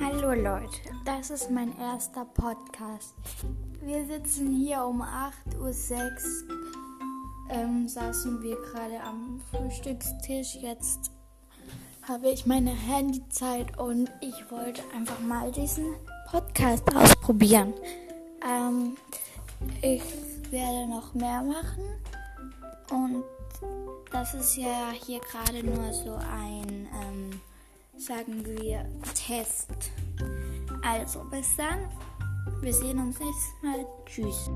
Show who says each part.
Speaker 1: Hallo Leute, das ist mein erster Podcast. Wir sitzen hier um 8.06 Uhr. Ähm, saßen wir gerade am Frühstückstisch. Jetzt habe ich meine Handyzeit und ich wollte einfach mal diesen Podcast ausprobieren. Ähm, ich werde noch mehr machen und das ist ja hier gerade nur so ein ähm, sagen wir Test. Also bis dann. Wir sehen uns nächstes Mal. Tschüss.